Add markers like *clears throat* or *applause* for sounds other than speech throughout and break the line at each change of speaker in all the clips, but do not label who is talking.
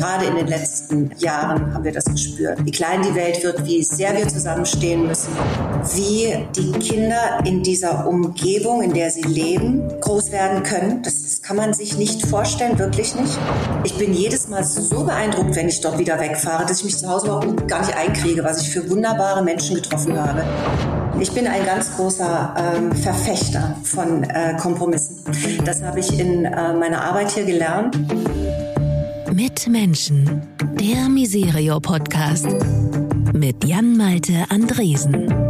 gerade in den letzten Jahren haben wir das gespürt. Wie klein die Welt wird, wie sehr wir zusammenstehen müssen, wie die Kinder in dieser Umgebung, in der sie leben, groß werden können. Das, kann man sich nicht vorstellen, wirklich nicht. Ich bin jedes Mal so beeindruckt, wenn ich dort wieder wegfahre, dass ich mich zu Hause überhaupt gar nicht einkriege, was ich für wunderbare Menschen getroffen habe. Ich bin ein ganz großer ähm, Verfechter von äh, Kompromissen. Das habe ich in äh, meiner Arbeit hier gelernt.
Mit Menschen, der Miserio Podcast mit Jan Malte Andresen.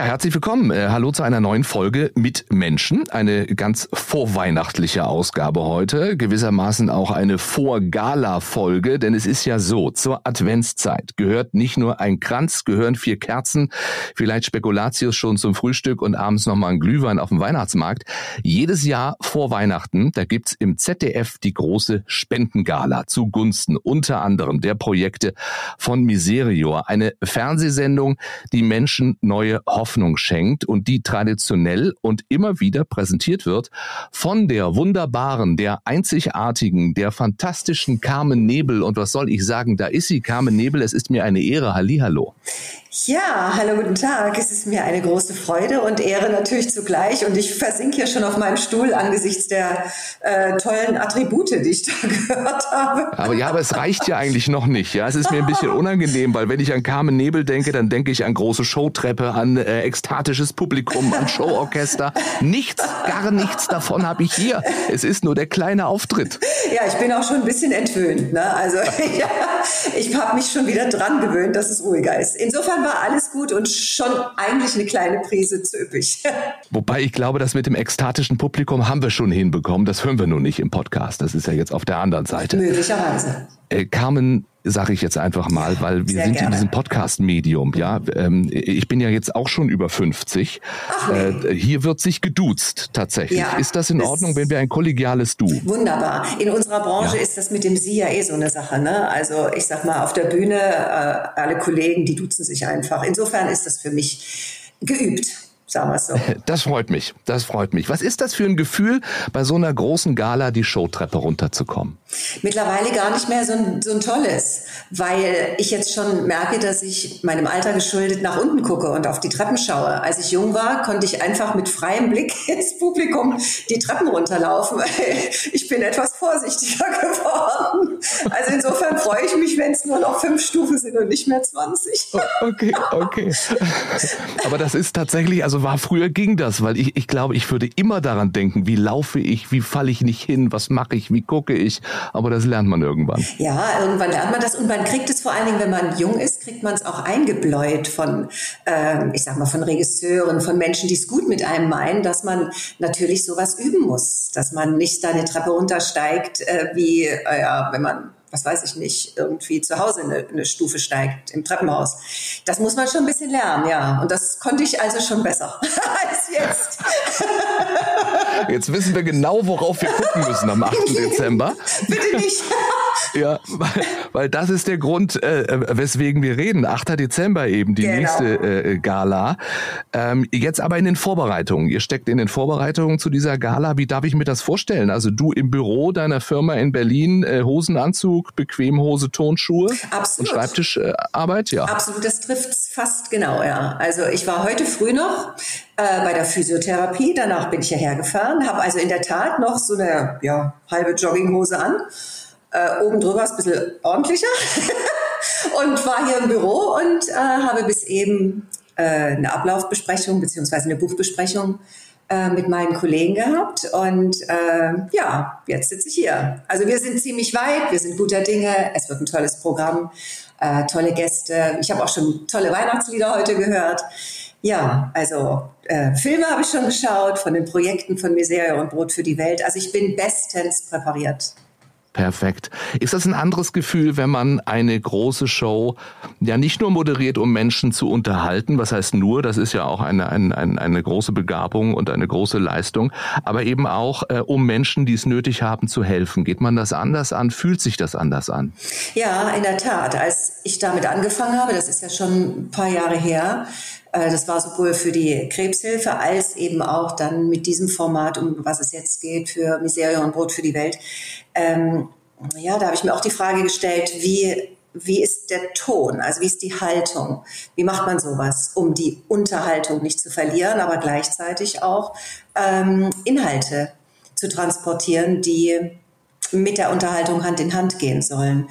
Ja, herzlich willkommen. Äh, hallo zu einer neuen Folge mit Menschen. Eine ganz vorweihnachtliche Ausgabe heute. Gewissermaßen auch eine Vorgala-Folge, denn es ist ja so, zur Adventszeit gehört nicht nur ein Kranz, gehören vier Kerzen, vielleicht Spekulatius schon zum Frühstück und abends nochmal ein Glühwein auf dem Weihnachtsmarkt. Jedes Jahr vor Weihnachten, da gibt's im ZDF die große Spendengala zugunsten unter anderem der Projekte von Miserior. Eine Fernsehsendung, die Menschen neue Hoffnung schenkt und die traditionell und immer wieder präsentiert wird von der wunderbaren, der einzigartigen, der fantastischen Carmen Nebel. Und was soll ich sagen, da ist sie, Carmen Nebel. Es ist mir eine Ehre. Hallihallo.
Ja, hallo, guten Tag. Es ist mir eine große Freude und Ehre natürlich zugleich. Und ich versinke hier schon auf meinem Stuhl angesichts der äh, tollen Attribute, die ich da *laughs* gehört habe.
Aber ja, aber es reicht ja eigentlich noch nicht. Ja, es ist mir ein bisschen unangenehm, weil wenn ich an Carmen Nebel denke, dann denke ich an große Showtreppe, an äh, ekstatisches Publikum, an Showorchester. Nichts, gar nichts davon habe ich hier. Es ist nur der kleine Auftritt.
Ja, ich bin auch schon ein bisschen entwöhnt. Ne? Also *laughs* ja, ich habe mich schon wieder dran gewöhnt, dass es ruhiger ist. Insofern War alles gut und schon eigentlich eine kleine Prise zu üppig. *laughs*
Wobei ich glaube, das mit dem ekstatischen Publikum haben wir schon hinbekommen. Das hören wir nur nicht im Podcast. Das ist ja jetzt auf der anderen Seite.
Möglicherweise.
Äh, Carmen, sage ich jetzt einfach mal, weil wir Sehr sind gerne. in diesem Podcast-Medium. Ja, ähm, ich bin ja jetzt auch schon über 50. Ach, nee. äh, hier wird sich geduzt tatsächlich. Ja, ist das in Ordnung, wenn wir ein kollegiales Du?
Wunderbar. In unserer Branche ja. ist das mit dem Sie ja eh so eine Sache. Ne? Also ich sag mal, auf der Bühne äh, alle Kollegen, die duzen sich einfach. Insofern ist das für mich geübt sagen wir es so. *laughs*
Das freut mich, das freut mich. Was ist das für ein Gefühl, bei so einer großen Gala die Showtreppe runterzukommen?
Mittlerweile gar nicht mehr so ein, so ein tolles, weil ich jetzt schon merke, dass ich meinem Alter geschuldet nach unten gucke und auf die Treppen schaue. Als ich jung war, konnte ich einfach mit freiem Blick *laughs* ins Publikum die Treppen runterlaufen. Ich bin etwas vorsichtiger *laughs* geworden. Also insofern freue ich mich, wenn es nur noch fünf Stufen sind und nicht mehr 20.
Okay, okay. Aber das ist tatsächlich, also war früher ging das, weil ich, ich glaube, ich würde immer daran denken, wie laufe ich, wie falle ich nicht hin, was mache ich, wie gucke ich. Aber das lernt man irgendwann.
Ja, irgendwann lernt man das und man kriegt es vor allen Dingen, wenn man jung ist, kriegt man es auch eingebläut von, äh, ich sag mal, von Regisseuren, von Menschen, die es gut mit einem meinen, dass man natürlich sowas üben muss, dass man nicht da eine Treppe runtersteigt, äh, wie, äh, wenn man was weiß ich nicht, irgendwie zu Hause eine, eine, Stufe steigt im Treppenhaus. Das muss man schon ein bisschen lernen, ja. Und das konnte ich also schon besser *laughs* als jetzt.
Jetzt wissen wir genau, worauf wir gucken müssen am 8. *laughs* Dezember.
Bitte nicht.
Ja, weil, weil das ist der Grund, äh, weswegen wir reden. 8. Dezember eben, die genau. nächste äh, Gala. Ähm, jetzt aber in den Vorbereitungen. Ihr steckt in den Vorbereitungen zu dieser Gala. Wie darf ich mir das vorstellen? Also du im Büro deiner Firma in Berlin, äh, Hosenanzug, Bequemhose, Tonschuhe Absolut. und Schreibtischarbeit? ja.
Absolut, das trifft fast genau, ja. Also ich war heute früh noch äh, bei der Physiotherapie. Danach bin ich hierher gefahren, habe also in der Tat noch so eine ja, halbe Jogginghose an äh, oben drüber ist ein bisschen ordentlicher *laughs* und war hier im Büro und äh, habe bis eben äh, eine Ablaufbesprechung beziehungsweise eine Buchbesprechung äh, mit meinen Kollegen gehabt und äh, ja, jetzt sitze ich hier. Also wir sind ziemlich weit, wir sind guter Dinge, es wird ein tolles Programm, äh, tolle Gäste. Ich habe auch schon tolle Weihnachtslieder heute gehört. Ja, also äh, Filme habe ich schon geschaut von den Projekten von Miseria und Brot für die Welt. Also ich bin bestens präpariert.
Perfekt. Ist das ein anderes Gefühl, wenn man eine große Show ja nicht nur moderiert, um Menschen zu unterhalten, was heißt nur, das ist ja auch eine, eine, eine große Begabung und eine große Leistung, aber eben auch, äh, um Menschen, die es nötig haben, zu helfen. Geht man das anders an? Fühlt sich das anders an?
Ja, in der Tat. Als ich damit angefangen habe, das ist ja schon ein paar Jahre her, das war sowohl für die Krebshilfe als eben auch dann mit diesem Format, um was es jetzt geht, für Miserie und Brot für die Welt. Ähm, ja, da habe ich mir auch die Frage gestellt, wie wie ist der Ton, also wie ist die Haltung? Wie macht man sowas, um die Unterhaltung nicht zu verlieren, aber gleichzeitig auch ähm, Inhalte zu transportieren, die mit der Unterhaltung Hand in Hand gehen sollen.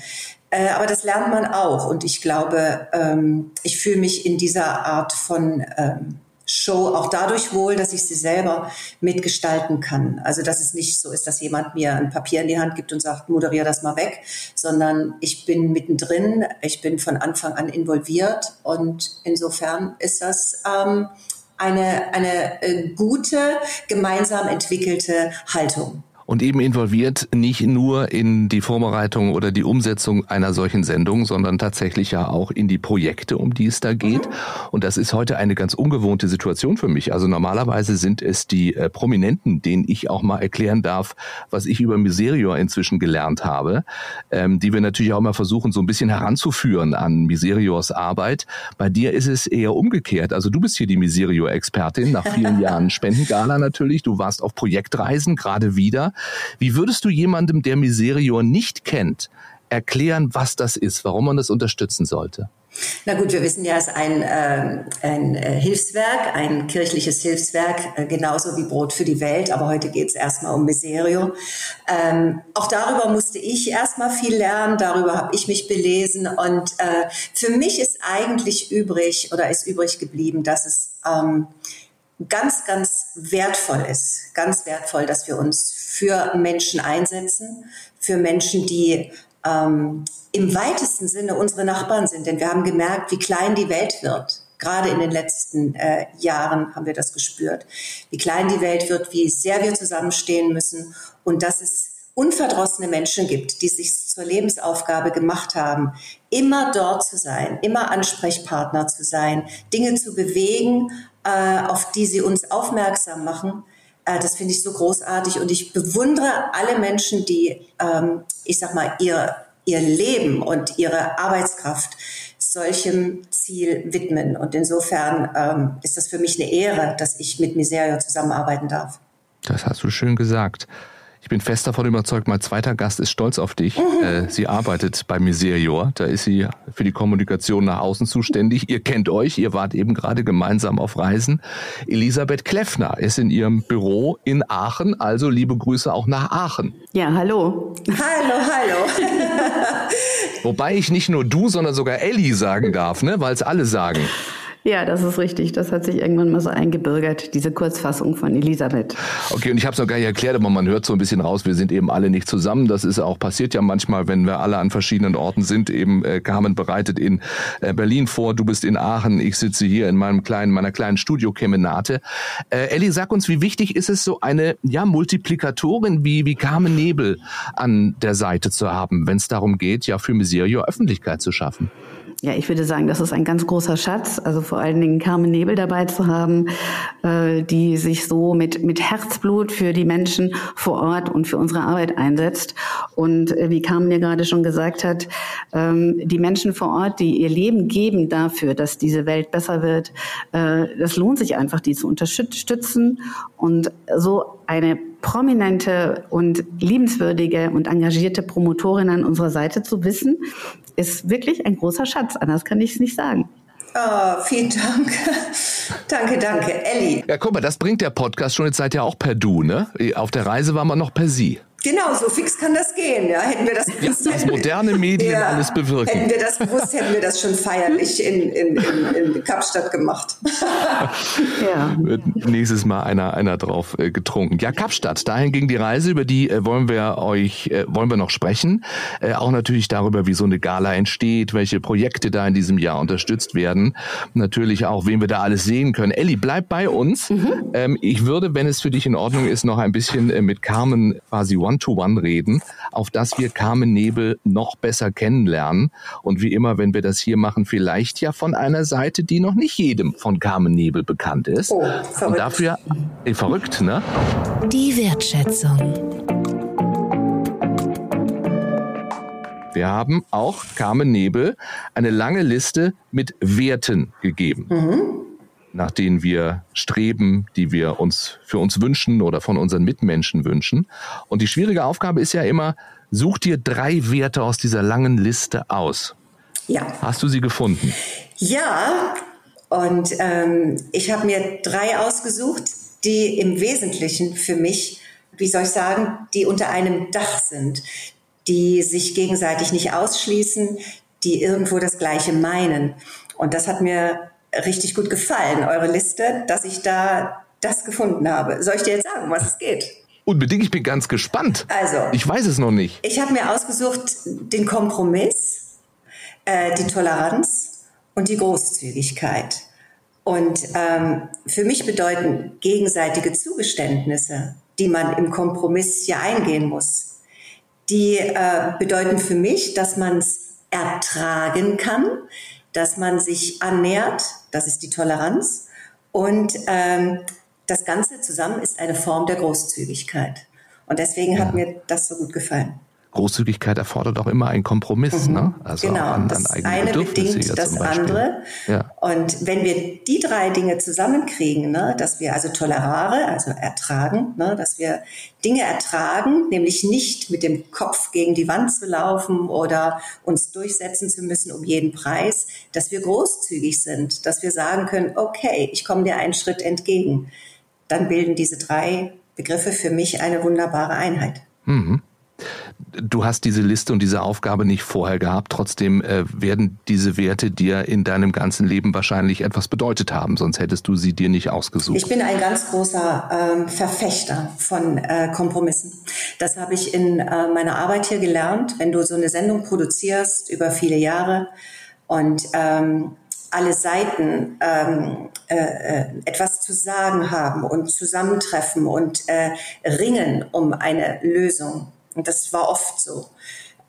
Äh, aber das lernt man auch. Und ich glaube, ähm, ich fühle mich in dieser Art von ähm, Show auch dadurch wohl, dass ich sie selber mitgestalten kann. Also dass es nicht so ist, dass jemand mir ein Papier in die Hand gibt und sagt, moderiere das mal weg, sondern ich bin mittendrin, ich bin von Anfang an involviert. Und insofern ist das ähm, eine, eine äh, gute, gemeinsam entwickelte Haltung
und eben involviert nicht nur in die Vorbereitung oder die Umsetzung einer solchen Sendung, sondern tatsächlich ja auch in die Projekte, um die es da geht. Und das ist heute eine ganz ungewohnte Situation für mich. Also normalerweise sind es die äh, Prominenten, denen ich auch mal erklären darf, was ich über Miserior inzwischen gelernt habe, ähm, die wir natürlich auch mal versuchen, so ein bisschen heranzuführen an Miseriors Arbeit. Bei dir ist es eher umgekehrt. Also du bist hier die Miserior-Expertin nach vielen *laughs* Jahren Spendengala natürlich. Du warst auf Projektreisen gerade wieder. Wie würdest du jemandem, der Miserior nicht kennt, erklären, was das ist, warum man das unterstützen sollte?
Na gut, wir wissen ja, es ist ein, äh, ein äh, Hilfswerk, ein kirchliches Hilfswerk, äh, genauso wie Brot für die Welt. Aber heute geht es erstmal um Miserio. Ähm, auch darüber musste ich erstmal viel lernen, darüber habe ich mich belesen. Und äh, für mich ist eigentlich übrig oder ist übrig geblieben, dass es ähm, ganz, ganz wertvoll ist, ganz wertvoll, dass wir uns für Menschen einsetzen, für Menschen, die ähm, im weitesten Sinne unsere Nachbarn sind. Denn wir haben gemerkt, wie klein die Welt wird. Gerade in den letzten äh, Jahren haben wir das gespürt, wie klein die Welt wird, wie sehr wir zusammenstehen müssen und dass es unverdrossene Menschen gibt, die sich zur Lebensaufgabe gemacht haben, immer dort zu sein, immer Ansprechpartner zu sein, Dinge zu bewegen, äh, auf die sie uns aufmerksam machen. Äh, das finde ich so großartig und ich bewundere alle Menschen, die, ähm, ich sag mal, ihr, ihr Leben und ihre Arbeitskraft solchem Ziel widmen. Und insofern ähm, ist das für mich eine Ehre, dass ich mit Miserio zusammenarbeiten darf.
Das hast du schön gesagt. Ich bin fest davon überzeugt, mein zweiter Gast ist stolz auf dich. Mhm. Äh, sie arbeitet bei Miserior. Da ist sie für die Kommunikation nach außen zuständig. Ihr kennt euch, ihr wart eben gerade gemeinsam auf Reisen. Elisabeth Kleffner ist in ihrem Büro in Aachen. Also liebe Grüße auch nach Aachen.
Ja, hallo.
Hallo, hallo. *laughs*
Wobei ich nicht nur du, sondern sogar Elli sagen darf, ne? weil es alle sagen.
Ja, das ist richtig. Das hat sich irgendwann mal so eingebürgert, diese Kurzfassung von Elisabeth.
Okay, und ich habe es noch gar nicht erklärt, aber man hört so ein bisschen raus, wir sind eben alle nicht zusammen. Das ist auch passiert ja manchmal, wenn wir alle an verschiedenen Orten sind. Eben äh, Carmen bereitet in äh, Berlin vor, du bist in Aachen, ich sitze hier in meinem kleinen, meiner kleinen Studiokemenate. Äh, Elli, sag uns, wie wichtig ist es, so eine ja, Multiplikatorin wie, wie Carmen Nebel an der Seite zu haben, wenn es darum geht, ja für Miserio Öffentlichkeit zu schaffen?
Ja, ich würde sagen, das ist ein ganz großer Schatz. Also vor allen Dingen Carmen Nebel dabei zu haben, äh, die sich so mit, mit Herzblut für die Menschen vor Ort und für unsere Arbeit einsetzt. Und äh, wie Carmen ja gerade schon gesagt hat, ähm, die Menschen vor Ort, die ihr Leben geben dafür, dass diese Welt besser wird, äh, das lohnt sich einfach, die zu unterstützen und so eine prominente und liebenswürdige und engagierte Promotorin an unserer Seite zu wissen, ist wirklich ein großer Schatz. Anders kann ich es nicht sagen.
Oh, vielen Dank. *laughs* danke, danke. Elli.
Ja, guck mal, das bringt der Podcast schon. Jetzt seid ihr auch per Du, ne? Auf der Reise waren wir noch per Sie.
Genau, so fix kann das gehen. Ja, hätten wir das gewusst.
Ja, was moderne Medien ja, alles bewirken.
Hätten wir das gewusst, hätten wir das schon feierlich in, in, in, in Kapstadt gemacht. *laughs*
ja. Nächstes Mal einer, einer drauf äh, getrunken. Ja, Kapstadt, dahin ging die Reise, über die äh, wollen wir euch, äh, wollen wir noch sprechen. Auch natürlich darüber, wie so eine Gala entsteht, welche Projekte da in diesem Jahr unterstützt werden. Natürlich auch, wen wir da alles sehen können. Elli, bleib bei uns. Mhm. Ähm, ich würde, wenn es für dich in Ordnung ist, noch ein bisschen mit Carmen quasi One-to-One reden, auf das wir Carmen Nebel noch besser kennenlernen. Und wie immer, wenn wir das hier machen, vielleicht ja von einer Seite, die noch nicht jedem von Carmen Nebel bekannt ist. Oh, verrückt. Und dafür, eh, verrückt, ne?
Die Wertschätzung.
Wir haben auch Carmen Nebel eine lange Liste mit Werten gegeben. Mhm. Nach denen wir streben, die wir uns für uns wünschen oder von unseren Mitmenschen wünschen. Und die schwierige Aufgabe ist ja immer, such dir drei Werte aus dieser langen Liste aus.
Ja.
Hast du sie gefunden?
Ja, und ähm, ich habe mir drei ausgesucht, die im Wesentlichen für mich, wie soll ich sagen, die unter einem Dach sind, die sich gegenseitig nicht ausschließen, die irgendwo das Gleiche meinen. Und das hat mir richtig gut gefallen, eure Liste, dass ich da das gefunden habe. Soll ich dir jetzt sagen, um was es geht?
Unbedingt, ich bin ganz gespannt.
Also,
ich weiß es noch nicht.
Ich habe mir ausgesucht den Kompromiss, äh, die Toleranz und die Großzügigkeit. Und ähm, für mich bedeuten gegenseitige Zugeständnisse, die man im Kompromiss ja eingehen muss, die äh, bedeuten für mich, dass man es ertragen kann, dass man sich annähert, das ist die Toleranz, und ähm, das Ganze zusammen ist eine Form der Großzügigkeit. Und deswegen ja. hat mir das so gut gefallen.
Großzügigkeit erfordert auch immer einen Kompromiss, mhm. ne?
Also genau, an, das an eine bedingt das andere. Ja. Und wenn wir die drei Dinge zusammenkriegen, ne, dass wir also tolerare, also ertragen, ne, dass wir Dinge ertragen, nämlich nicht mit dem Kopf gegen die Wand zu laufen oder uns durchsetzen zu müssen um jeden Preis, dass wir großzügig sind, dass wir sagen können, okay, ich komme dir einen Schritt entgegen, dann bilden diese drei Begriffe für mich eine wunderbare Einheit.
Mhm. Du hast diese Liste und diese Aufgabe nicht vorher gehabt. Trotzdem äh, werden diese Werte dir in deinem ganzen Leben wahrscheinlich etwas bedeutet haben, sonst hättest du sie dir nicht ausgesucht.
Ich bin ein ganz großer ähm, Verfechter von äh, Kompromissen. Das habe ich in äh, meiner Arbeit hier gelernt. Wenn du so eine Sendung produzierst über viele Jahre und ähm, alle Seiten ähm, äh, äh etwas zu sagen haben und zusammentreffen und äh, ringen um eine Lösung und das war oft so.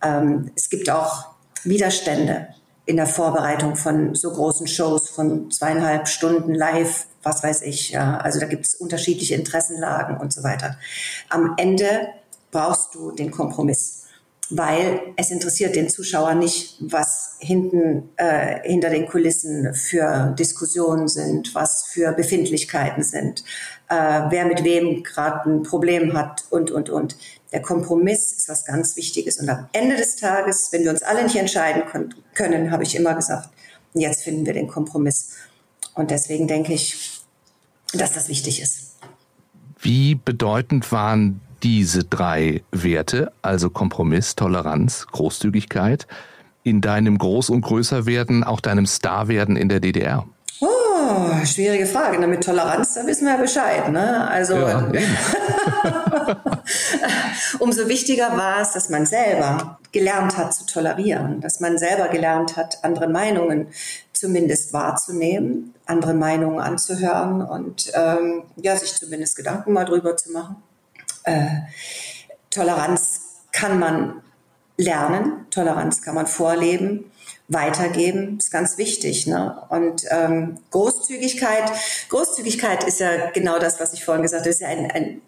Ähm, es gibt auch Widerstände in der Vorbereitung von so großen Shows von zweieinhalb Stunden live, was weiß ich. Ja. Also da gibt es unterschiedliche Interessenlagen und so weiter. Am Ende brauchst du den Kompromiss, weil es interessiert den Zuschauer nicht, was hinten äh, hinter den Kulissen für Diskussionen sind, was für Befindlichkeiten sind, äh, wer mit wem gerade ein Problem hat und und und. Der Kompromiss ist was ganz Wichtiges. Und am Ende des Tages, wenn wir uns alle nicht entscheiden können, habe ich immer gesagt, jetzt finden wir den Kompromiss. Und deswegen denke ich, dass das wichtig ist.
Wie bedeutend waren diese drei Werte, also Kompromiss, Toleranz, Großzügigkeit, in deinem Groß- und Größerwerden, auch deinem Starwerden in der DDR?
Oh, schwierige Frage. Na, mit Toleranz, da wissen wir ja Bescheid. Ne? Also ja, *laughs* umso wichtiger war es, dass man selber gelernt hat zu tolerieren, dass man selber gelernt hat, andere Meinungen zumindest wahrzunehmen, andere Meinungen anzuhören und ähm, ja, sich zumindest Gedanken mal drüber zu machen. Äh, Toleranz kann man lernen, Toleranz kann man vorleben weitergeben, ist ganz wichtig. Ne? Und ähm, Großzügigkeit, Großzügigkeit ist ja genau das, was ich vorhin gesagt habe, ist ja ein, ein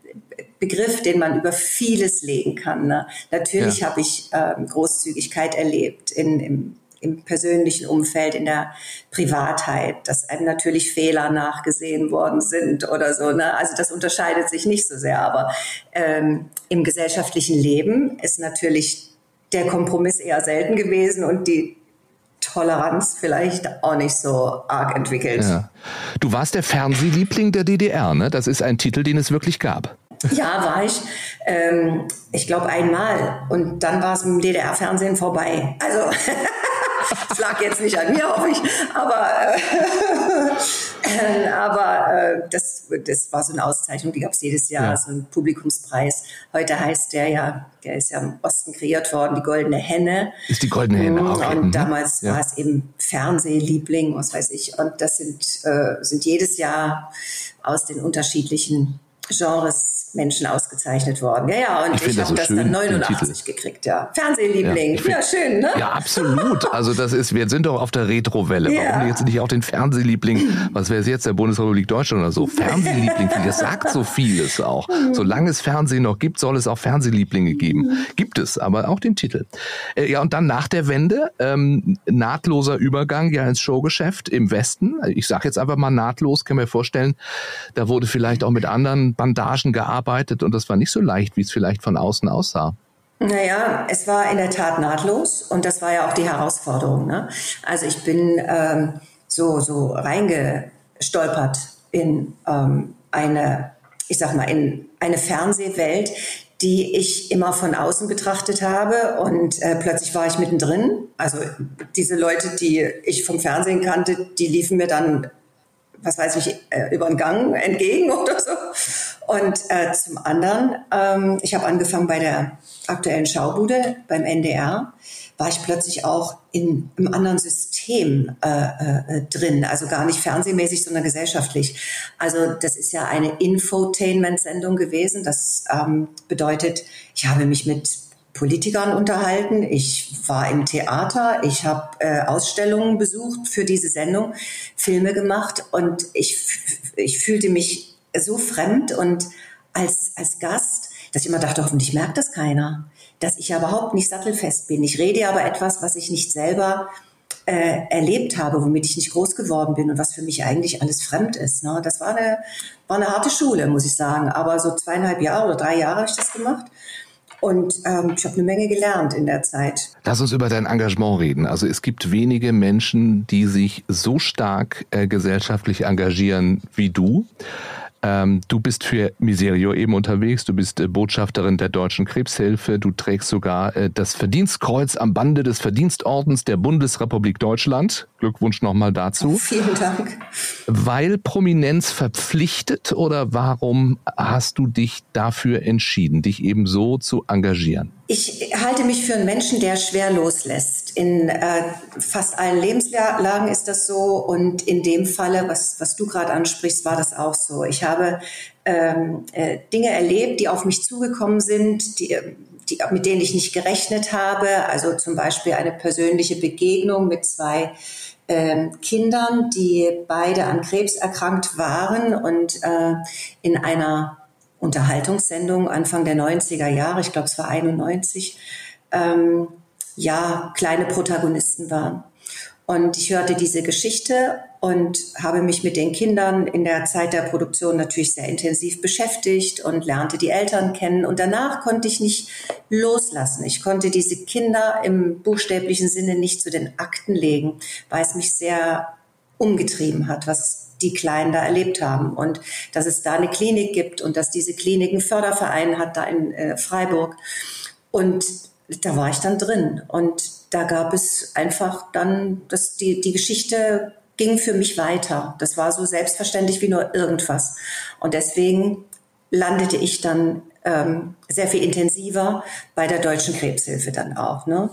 Begriff, den man über vieles legen kann. Ne? Natürlich ja. habe ich ähm, Großzügigkeit erlebt in, im, im persönlichen Umfeld, in der Privatheit, dass einem natürlich Fehler nachgesehen worden sind oder so. Ne? Also das unterscheidet sich nicht so sehr, aber ähm, im gesellschaftlichen Leben ist natürlich der Kompromiss eher selten gewesen und die Toleranz vielleicht auch nicht so arg entwickelt. Ja.
Du warst der Fernsehliebling der DDR, ne? Das ist ein Titel, den es wirklich gab.
Ja, war ich. Ähm, ich glaube einmal. Und dann war es im DDR-Fernsehen vorbei. Also *laughs* es lag jetzt nicht an mir, hoffe ich. Aber, äh, *laughs* aber äh, das, das war so eine Auszeichnung, die gab es jedes Jahr, ja. so ein Publikumspreis. Heute heißt der ja, der ist ja im Osten kreiert worden, die Goldene Henne.
Ist die Goldene Henne,
okay. Und mhm. damals ja. war es eben Fernsehliebling, was weiß ich. Und das sind, äh, sind jedes Jahr aus den unterschiedlichen Genres Menschen ausgezeichnet worden. Ja, ja, und
ich,
ich,
habe
das,
so
dann 89 gekriegt, ja. Fernsehliebling, ja, ja, schön, ne?
Ja, absolut. Also das ist, wir sind doch auf der Retrowelle. Ja. Warum jetzt nicht auch den Fernsehliebling, was wäre es jetzt, der Bundesrepublik Deutschland oder so? Fernsehliebling, *laughs* das sagt so vieles auch. Solange es Fernsehen noch gibt, soll es auch Fernsehlieblinge geben. Gibt es, aber auch den Titel. Äh, ja, und dann nach der Wende, ähm, nahtloser Übergang ja ins Showgeschäft im Westen. Ich sage jetzt einfach mal nahtlos, kann mir vorstellen, da wurde vielleicht auch mit anderen Bandagen gearbeitet und das war nicht so leicht, wie es vielleicht von außen aussah.
Naja, es war in der Tat nahtlos und das war ja auch die Herausforderung. Ne? Also ich bin ähm, so, so reingestolpert in ähm, eine, ich sag mal, in eine Fernsehwelt, die ich immer von außen betrachtet habe und äh, plötzlich war ich mittendrin. Also diese Leute, die ich vom Fernsehen kannte, die liefen mir dann was weiß ich, äh, über den Gang entgegen *laughs* oder so. Und äh, zum anderen, ähm, ich habe angefangen bei der aktuellen Schaubude beim NDR, war ich plötzlich auch in einem anderen System äh, äh, drin, also gar nicht fernsehmäßig, sondern gesellschaftlich. Also das ist ja eine Infotainment-Sendung gewesen. Das ähm, bedeutet, ich habe mich mit Politikern unterhalten, ich war im Theater, ich habe äh, Ausstellungen besucht für diese Sendung, Filme gemacht und ich, ich fühlte mich so fremd und als, als Gast, dass ich immer dachte, hoffentlich merkt das keiner, dass ich ja überhaupt nicht sattelfest bin. Ich rede aber etwas, was ich nicht selber äh, erlebt habe, womit ich nicht groß geworden bin und was für mich eigentlich alles fremd ist. Ne? Das war eine, war eine harte Schule, muss ich sagen. Aber so zweieinhalb Jahre oder drei Jahre habe ich das gemacht. Und ähm, ich habe eine Menge gelernt in der Zeit.
Lass uns über dein Engagement reden. Also es gibt wenige Menschen, die sich so stark äh, gesellschaftlich engagieren wie du. Ähm, du bist für Miserio eben unterwegs, du bist äh, Botschafterin der Deutschen Krebshilfe, du trägst sogar äh, das Verdienstkreuz am Bande des Verdienstordens der Bundesrepublik Deutschland. Glückwunsch nochmal dazu. *laughs*
Vielen Dank.
Weil Prominenz verpflichtet oder warum hast du dich dafür entschieden, dich eben so zu engagieren?
Ich halte mich für einen Menschen, der schwer loslässt. In äh, fast allen Lebenslagen ist das so und in dem Falle, was, was du gerade ansprichst, war das auch so. Ich habe ähm, äh, Dinge erlebt, die auf mich zugekommen sind, die, die, mit denen ich nicht gerechnet habe. Also zum Beispiel eine persönliche Begegnung mit zwei ähm, Kindern, die beide an Krebs erkrankt waren und äh, in einer Unterhaltungssendung Anfang der 90er Jahre, ich glaube es war 91, ähm, ja, kleine Protagonisten waren. Und ich hörte diese Geschichte und habe mich mit den Kindern in der Zeit der Produktion natürlich sehr intensiv beschäftigt und lernte die Eltern kennen. Und danach konnte ich nicht loslassen. Ich konnte diese Kinder im buchstäblichen Sinne nicht zu den Akten legen, weil es mich sehr umgetrieben hat, was die Kleinen da erlebt haben. Und dass es da eine Klinik gibt und dass diese Klinik einen Förderverein hat da in äh, Freiburg. Und da war ich dann drin. Und da gab es einfach dann, dass die, die Geschichte ging für mich weiter. Das war so selbstverständlich wie nur irgendwas. Und deswegen landete ich dann ähm, sehr viel intensiver bei der Deutschen Krebshilfe dann auch. Ne?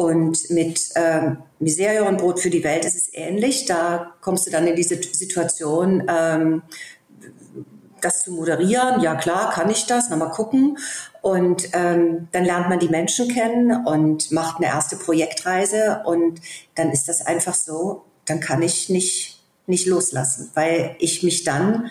Und mit ähm, Miserie und Brot für die Welt ist es ähnlich. Da kommst du dann in diese Situation, ähm, das zu moderieren. Ja klar, kann ich das, mal gucken. Und ähm, dann lernt man die Menschen kennen und macht eine erste Projektreise. Und dann ist das einfach so, dann kann ich nicht, nicht loslassen, weil ich mich dann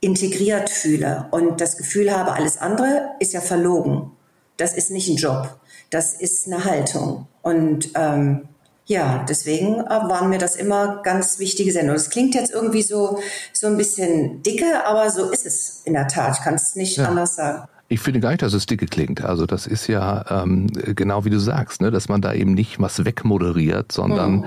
integriert fühle und das Gefühl habe, alles andere ist ja verlogen. Das ist nicht ein Job, das ist eine Haltung. Und ähm, ja, deswegen äh, waren mir das immer ganz wichtige Sendungen. Es klingt jetzt irgendwie so, so ein bisschen dicke, aber so ist es in der Tat. Ich kann es nicht ja. anders sagen.
Ich finde gar nicht, dass es dicke klingt. Also das ist ja ähm, genau wie du sagst, ne? dass man da eben nicht was wegmoderiert, sondern mhm.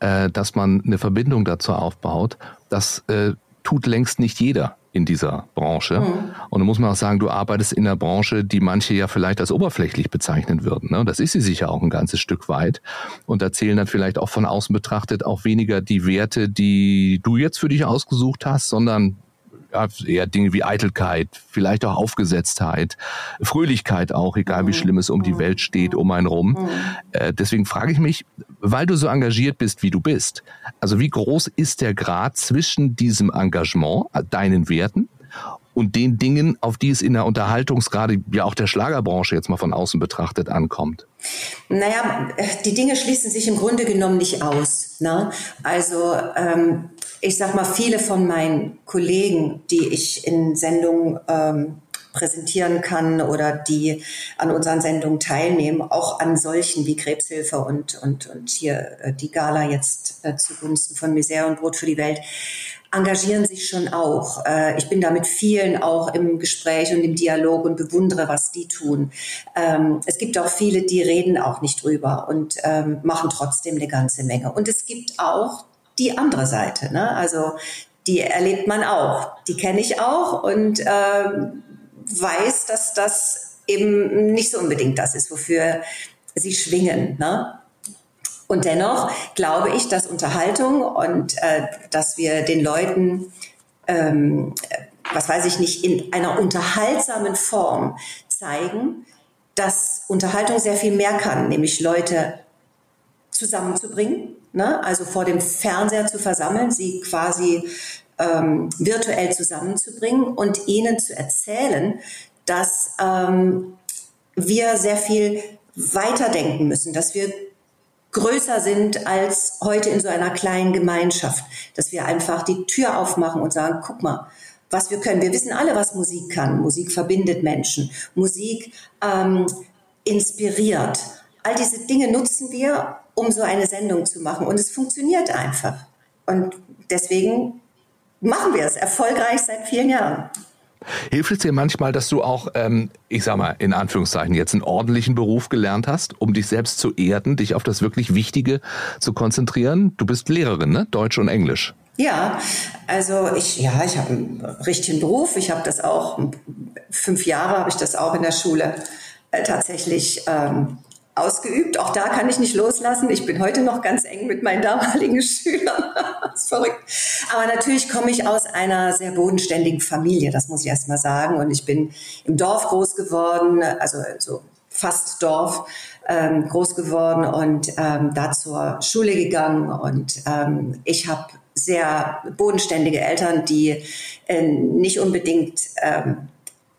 äh, dass man eine Verbindung dazu aufbaut. Das äh, tut längst nicht jeder in dieser Branche. Mhm. Und da muss man auch sagen, du arbeitest in einer Branche, die manche ja vielleicht als oberflächlich bezeichnen würden. Ne? Das ist sie sicher auch ein ganzes Stück weit. Und da zählen dann vielleicht auch von außen betrachtet auch weniger die Werte, die du jetzt für dich ausgesucht hast, sondern eher Dinge wie Eitelkeit, vielleicht auch Aufgesetztheit, Fröhlichkeit auch, egal wie mhm. schlimm es um die Welt steht, um einen rum. Mhm. Äh, deswegen frage ich mich, weil du so engagiert bist, wie du bist, also wie groß ist der Grad zwischen diesem Engagement, äh, deinen Werten, und den Dingen, auf die es in der Unterhaltungsgrade ja auch der Schlagerbranche jetzt mal von außen betrachtet ankommt?
Naja, die Dinge schließen sich im Grunde genommen nicht aus. Ne? Also ähm, ich sag mal, viele von meinen Kollegen, die ich in Sendungen ähm, präsentieren kann oder die an unseren Sendungen teilnehmen, auch an solchen wie Krebshilfe und, und, und hier äh, die Gala jetzt äh, zugunsten von Misere und Brot für die Welt, engagieren sich schon auch. Äh, ich bin da mit vielen auch im Gespräch und im Dialog und bewundere, was die tun. Ähm, es gibt auch viele, die reden auch nicht drüber und ähm, machen trotzdem eine ganze Menge. Und es gibt auch die andere Seite. Ne? Also die erlebt man auch, die kenne ich auch und ähm, weiß, dass das eben nicht so unbedingt das ist, wofür sie schwingen. Ne? Und dennoch glaube ich, dass Unterhaltung und äh, dass wir den Leuten, ähm, was weiß ich nicht, in einer unterhaltsamen Form zeigen, dass Unterhaltung sehr viel mehr kann, nämlich Leute zusammenzubringen, ne? also vor dem Fernseher zu versammeln, sie quasi ähm, virtuell zusammenzubringen und ihnen zu erzählen, dass ähm, wir sehr viel weiterdenken müssen, dass wir größer sind als heute in so einer kleinen Gemeinschaft, dass wir einfach die Tür aufmachen und sagen, guck mal, was wir können. Wir wissen alle, was Musik kann. Musik verbindet Menschen. Musik ähm, inspiriert. All diese Dinge nutzen wir, um so eine Sendung zu machen. Und es funktioniert einfach. Und deswegen machen wir es erfolgreich seit vielen Jahren.
Hilft es dir manchmal, dass du auch, ähm, ich sag mal, in Anführungszeichen jetzt einen ordentlichen Beruf gelernt hast, um dich selbst zu erden, dich auf das wirklich Wichtige zu konzentrieren? Du bist Lehrerin, ne? Deutsch und Englisch.
Ja, also ich, ja, ich habe einen richtigen Beruf. Ich habe das auch, fünf Jahre habe ich das auch in der Schule äh, tatsächlich ähm, ausgeübt. Auch da kann ich nicht loslassen. Ich bin heute noch ganz eng mit meinen damaligen *laughs* Schülern. das ist verrückt. Aber natürlich komme ich aus einer sehr bodenständigen Familie, das muss ich erst mal sagen. Und ich bin im Dorf groß geworden, also so fast Dorf ähm, groß geworden und ähm, da zur Schule gegangen. Und ähm, ich habe sehr bodenständige Eltern, die äh, nicht unbedingt ähm,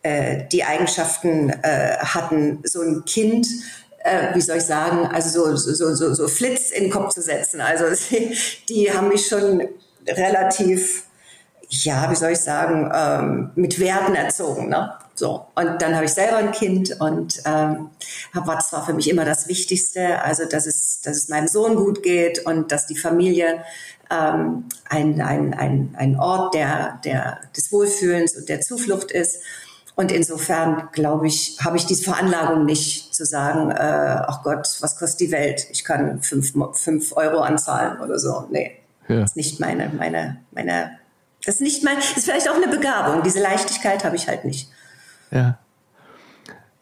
äh, die Eigenschaften äh, hatten, so ein Kind äh, wie soll ich sagen, also so, so, so, so Flitz in den Kopf zu setzen. Also *laughs* die, haben mich schon relativ, ja, wie soll ich sagen, ähm, mit Werten erzogen. Ne? So. Und dann habe ich selber ein Kind und ähm, war zwar für mich immer das Wichtigste, also dass es, dass es meinem Sohn gut geht und dass die Familie ähm, ein, ein, ein, ein Ort der, der, des Wohlfühlens und der Zuflucht ist. Und insofern, glaube ich, habe ich diese Veranlagung nicht zu sagen, äh, ach Gott, was kostet die Welt? Ich kann fünf, fünf Euro anzahlen oder so. Nee, ja. das ist nicht meine, meine, meine, das ist nicht mein, das ist vielleicht auch eine Begabung. Diese Leichtigkeit habe ich halt nicht.
Ja.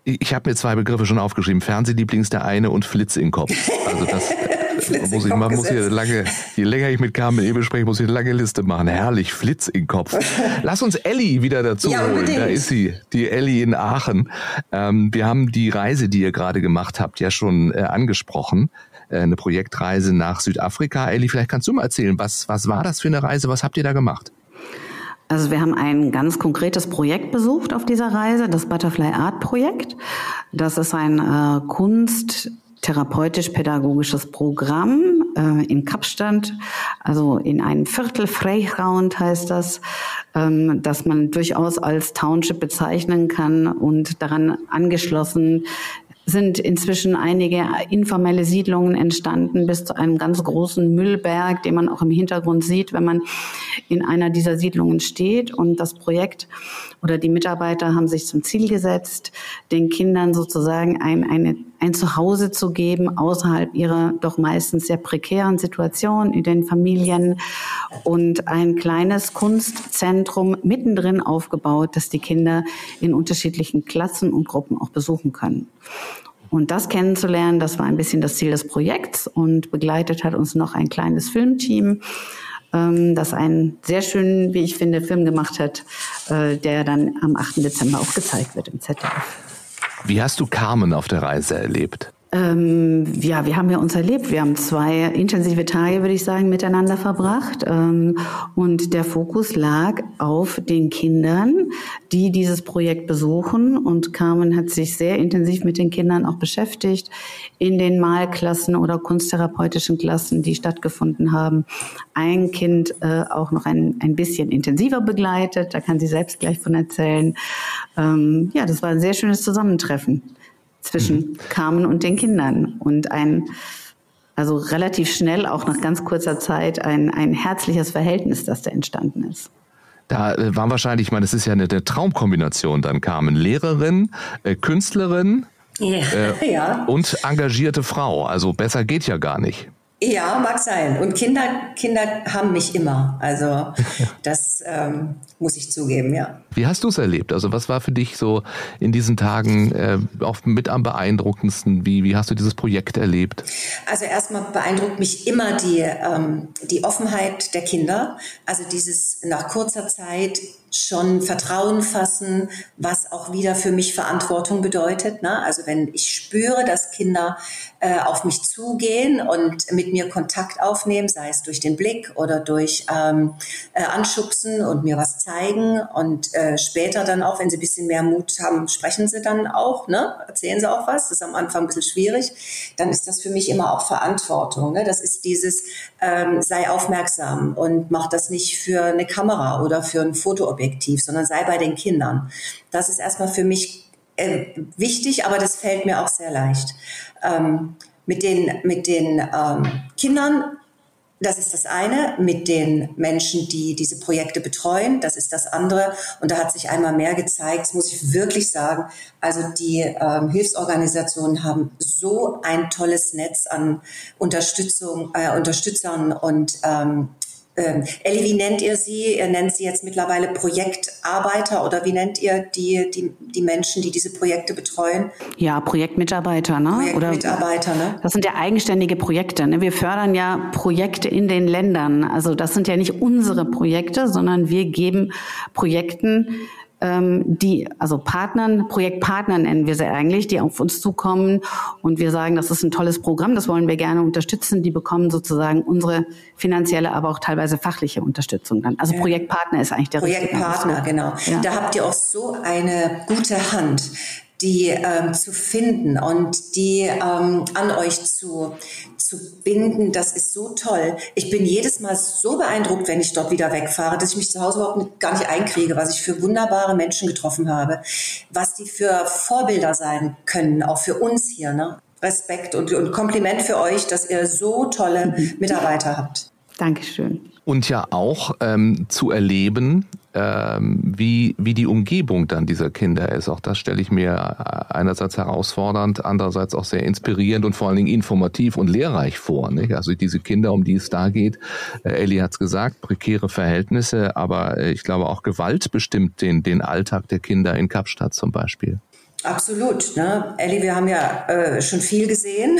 Ich habe mir zwei Begriffe schon aufgeschrieben. Fernsehlieblings der eine und Flitz im Kopf. Also das muss ich, man muss hier lange, je länger ich mit Carmen Ebel spreche, muss ich eine lange Liste machen. Herrlich, Flitz im Kopf. *laughs* Lass uns Elli wieder dazu ja, holen. Da ist sie, die Elli in Aachen. Ähm, wir haben die Reise, die ihr gerade gemacht habt, ja schon äh, angesprochen. Äh, eine Projektreise nach Südafrika. Elli, vielleicht kannst du mal erzählen, was, was war das für eine Reise? Was habt ihr da gemacht?
Also wir haben ein ganz konkretes Projekt besucht auf dieser Reise, das Butterfly Art Projekt. Das ist ein äh, Kunst therapeutisch-pädagogisches Programm äh, in Kapstadt, also in einem Viertel Freiraund heißt das, ähm, dass man durchaus als Township bezeichnen kann und daran angeschlossen sind inzwischen einige informelle Siedlungen entstanden bis zu einem ganz großen Müllberg, den man auch im Hintergrund sieht, wenn man in einer dieser Siedlungen steht. Und das Projekt oder die Mitarbeiter haben sich zum Ziel gesetzt, den Kindern sozusagen ein, eine, ein Zuhause zu geben außerhalb ihrer doch meistens sehr prekären Situation in den Familien und ein kleines Kunstzentrum mittendrin aufgebaut, das die Kinder in unterschiedlichen Klassen und Gruppen auch besuchen können. Und das kennenzulernen, das war ein bisschen das Ziel des Projekts und begleitet hat uns noch ein kleines Filmteam, ähm, das einen sehr schönen, wie ich finde, Film gemacht hat, äh, der dann am 8. Dezember auch gezeigt wird im ZDF.
Wie hast du Carmen auf der Reise erlebt?
Ähm, ja, wir haben ja uns erlebt. Wir haben zwei intensive Tage, würde ich sagen, miteinander verbracht. Ähm, und der Fokus lag auf den Kindern, die dieses Projekt besuchen. Und Carmen hat sich sehr intensiv mit den Kindern auch beschäftigt in den Malklassen oder kunsttherapeutischen Klassen, die stattgefunden haben. Ein Kind äh, auch noch ein, ein bisschen intensiver begleitet. Da kann sie selbst gleich von erzählen. Ähm, ja, das war ein sehr schönes Zusammentreffen zwischen mhm. Carmen und den Kindern und ein also relativ schnell, auch nach ganz kurzer Zeit, ein, ein herzliches Verhältnis, das da entstanden ist.
Da äh, waren wahrscheinlich, ich meine, das ist ja eine, eine Traumkombination dann Carmen. Lehrerin, äh, Künstlerin yeah. äh, *laughs* ja. und engagierte Frau. Also besser geht ja gar nicht.
Ja, mag sein. Und Kinder, Kinder haben mich immer. Also *laughs* das ähm, muss ich zugeben, ja.
Wie hast du es erlebt? Also was war für dich so in diesen Tagen äh, auch mit am beeindruckendsten? Wie, wie hast du dieses Projekt erlebt?
Also erstmal beeindruckt mich immer die, ähm, die Offenheit der Kinder. Also dieses nach kurzer Zeit schon Vertrauen fassen, was auch wieder für mich Verantwortung bedeutet. Ne? Also wenn ich spüre, dass Kinder äh, auf mich zugehen und mit mir Kontakt aufnehmen, sei es durch den Blick oder durch ähm, äh, Anschubsen und mir was zeigen und äh, später dann auch, wenn sie ein bisschen mehr Mut haben, sprechen sie dann auch, ne? erzählen sie auch was. Das ist am Anfang ein bisschen schwierig. Dann ist das für mich immer auch Verantwortung. Ne? Das ist dieses, ähm, sei aufmerksam und mach das nicht für eine Kamera oder für ein Fotoobjektiv, sondern sei bei den Kindern. Das ist erstmal für mich äh, wichtig, aber das fällt mir auch sehr leicht. Ähm, mit den, mit den ähm, Kindern das ist das eine mit den Menschen, die diese Projekte betreuen. Das ist das andere. Und da hat sich einmal mehr gezeigt, das muss ich wirklich sagen. Also die ähm, Hilfsorganisationen haben so ein tolles Netz an Unterstützung, äh, Unterstützern und ähm, ähm, Elli, wie nennt ihr sie? Ihr nennt sie jetzt mittlerweile Projektarbeiter oder wie nennt ihr die, die, die Menschen, die diese Projekte betreuen?
Ja, Projektmitarbeiter, ne?
Projektmitarbeiter,
oder, ne? Das sind ja eigenständige Projekte. Ne? Wir fördern ja Projekte in den Ländern. Also das sind ja nicht unsere Projekte, sondern wir geben Projekten die, also Partnern, Projektpartner nennen wir sie eigentlich, die auf uns zukommen und wir sagen, das ist ein tolles Programm, das wollen wir gerne unterstützen. Die bekommen sozusagen unsere finanzielle, aber auch teilweise fachliche Unterstützung dann. Also. Projektpartner ist eigentlich der
Projektpartner, genau. Ja. Da habt ihr auch so eine gute Hand die ähm, zu finden und die ähm, an euch zu, zu binden, das ist so toll. Ich bin jedes Mal so beeindruckt, wenn ich dort wieder wegfahre, dass ich mich zu Hause überhaupt gar nicht einkriege, was ich für wunderbare Menschen getroffen habe, was die für Vorbilder sein können, auch für uns hier. Ne? Respekt und, und Kompliment für euch, dass ihr so tolle Mitarbeiter habt.
Dankeschön.
Und ja auch ähm, zu erleben, ähm, wie, wie die Umgebung dann dieser Kinder ist. Auch das stelle ich mir äh, einerseits herausfordernd, andererseits auch sehr inspirierend und vor allen Dingen informativ und lehrreich vor. Nicht? Also diese Kinder, um die es da geht, äh, Ellie hat es gesagt, prekäre Verhältnisse, aber äh, ich glaube auch Gewalt bestimmt den, den Alltag der Kinder in Kapstadt zum Beispiel.
Absolut. Ne? Ellie, wir haben ja äh, schon viel gesehen.